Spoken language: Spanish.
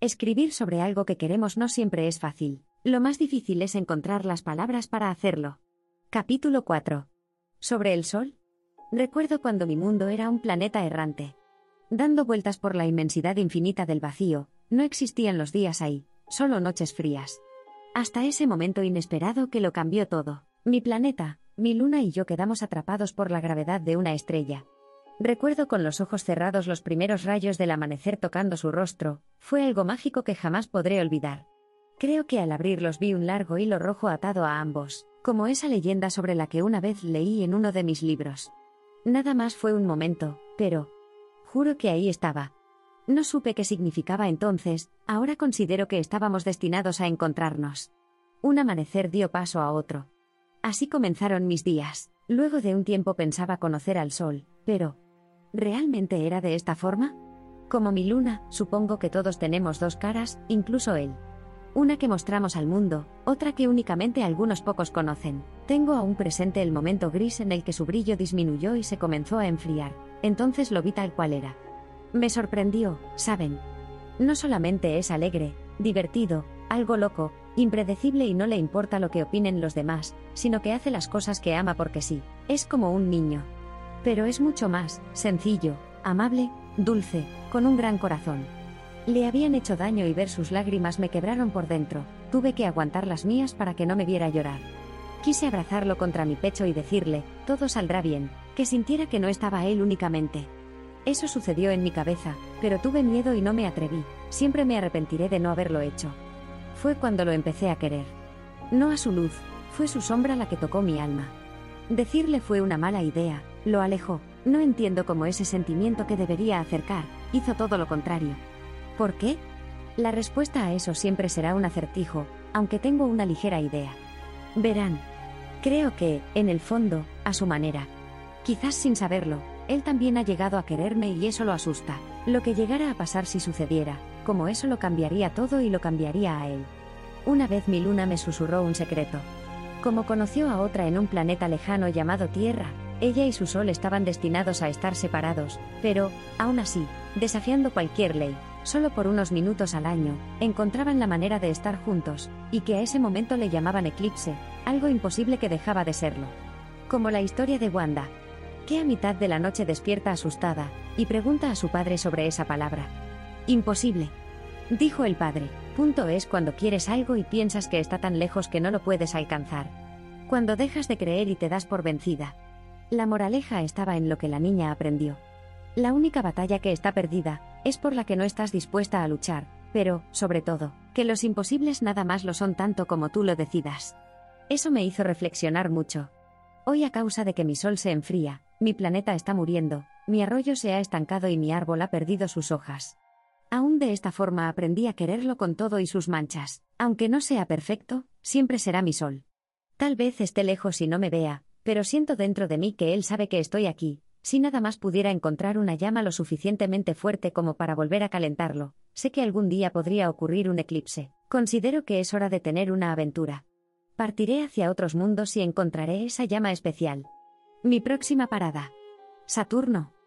Escribir sobre algo que queremos no siempre es fácil. Lo más difícil es encontrar las palabras para hacerlo. Capítulo 4. Sobre el Sol. Recuerdo cuando mi mundo era un planeta errante. Dando vueltas por la inmensidad infinita del vacío, no existían los días ahí, solo noches frías. Hasta ese momento inesperado que lo cambió todo. Mi planeta, mi luna y yo quedamos atrapados por la gravedad de una estrella. Recuerdo con los ojos cerrados los primeros rayos del amanecer tocando su rostro, fue algo mágico que jamás podré olvidar. Creo que al abrirlos vi un largo hilo rojo atado a ambos, como esa leyenda sobre la que una vez leí en uno de mis libros. Nada más fue un momento, pero... Juro que ahí estaba. No supe qué significaba entonces, ahora considero que estábamos destinados a encontrarnos. Un amanecer dio paso a otro. Así comenzaron mis días. Luego de un tiempo pensaba conocer al sol, pero, ¿Realmente era de esta forma? Como mi luna, supongo que todos tenemos dos caras, incluso él. Una que mostramos al mundo, otra que únicamente algunos pocos conocen. Tengo aún presente el momento gris en el que su brillo disminuyó y se comenzó a enfriar. Entonces lo vi tal cual era. Me sorprendió, ¿saben? No solamente es alegre, divertido, algo loco, impredecible y no le importa lo que opinen los demás, sino que hace las cosas que ama porque sí. Es como un niño. Pero es mucho más, sencillo, amable, dulce, con un gran corazón. Le habían hecho daño y ver sus lágrimas me quebraron por dentro, tuve que aguantar las mías para que no me viera llorar. Quise abrazarlo contra mi pecho y decirle, todo saldrá bien, que sintiera que no estaba él únicamente. Eso sucedió en mi cabeza, pero tuve miedo y no me atreví, siempre me arrepentiré de no haberlo hecho. Fue cuando lo empecé a querer. No a su luz, fue su sombra la que tocó mi alma. Decirle fue una mala idea, lo alejó. No entiendo cómo ese sentimiento que debería acercar, hizo todo lo contrario. ¿Por qué? La respuesta a eso siempre será un acertijo, aunque tengo una ligera idea. Verán. Creo que, en el fondo, a su manera. Quizás sin saberlo, él también ha llegado a quererme y eso lo asusta. Lo que llegara a pasar si sucediera, como eso lo cambiaría todo y lo cambiaría a él. Una vez mi luna me susurró un secreto. Como conoció a otra en un planeta lejano llamado Tierra, ella y su sol estaban destinados a estar separados, pero, aún así, desafiando cualquier ley, solo por unos minutos al año, encontraban la manera de estar juntos, y que a ese momento le llamaban eclipse, algo imposible que dejaba de serlo. Como la historia de Wanda, que a mitad de la noche despierta asustada, y pregunta a su padre sobre esa palabra. Imposible. Dijo el padre, punto es cuando quieres algo y piensas que está tan lejos que no lo puedes alcanzar. Cuando dejas de creer y te das por vencida, la moraleja estaba en lo que la niña aprendió. La única batalla que está perdida, es por la que no estás dispuesta a luchar, pero, sobre todo, que los imposibles nada más lo son tanto como tú lo decidas. Eso me hizo reflexionar mucho. Hoy a causa de que mi sol se enfría, mi planeta está muriendo, mi arroyo se ha estancado y mi árbol ha perdido sus hojas. Aún de esta forma aprendí a quererlo con todo y sus manchas. Aunque no sea perfecto, siempre será mi sol. Tal vez esté lejos y no me vea, pero siento dentro de mí que él sabe que estoy aquí, si nada más pudiera encontrar una llama lo suficientemente fuerte como para volver a calentarlo, sé que algún día podría ocurrir un eclipse. Considero que es hora de tener una aventura. Partiré hacia otros mundos y encontraré esa llama especial. Mi próxima parada. Saturno.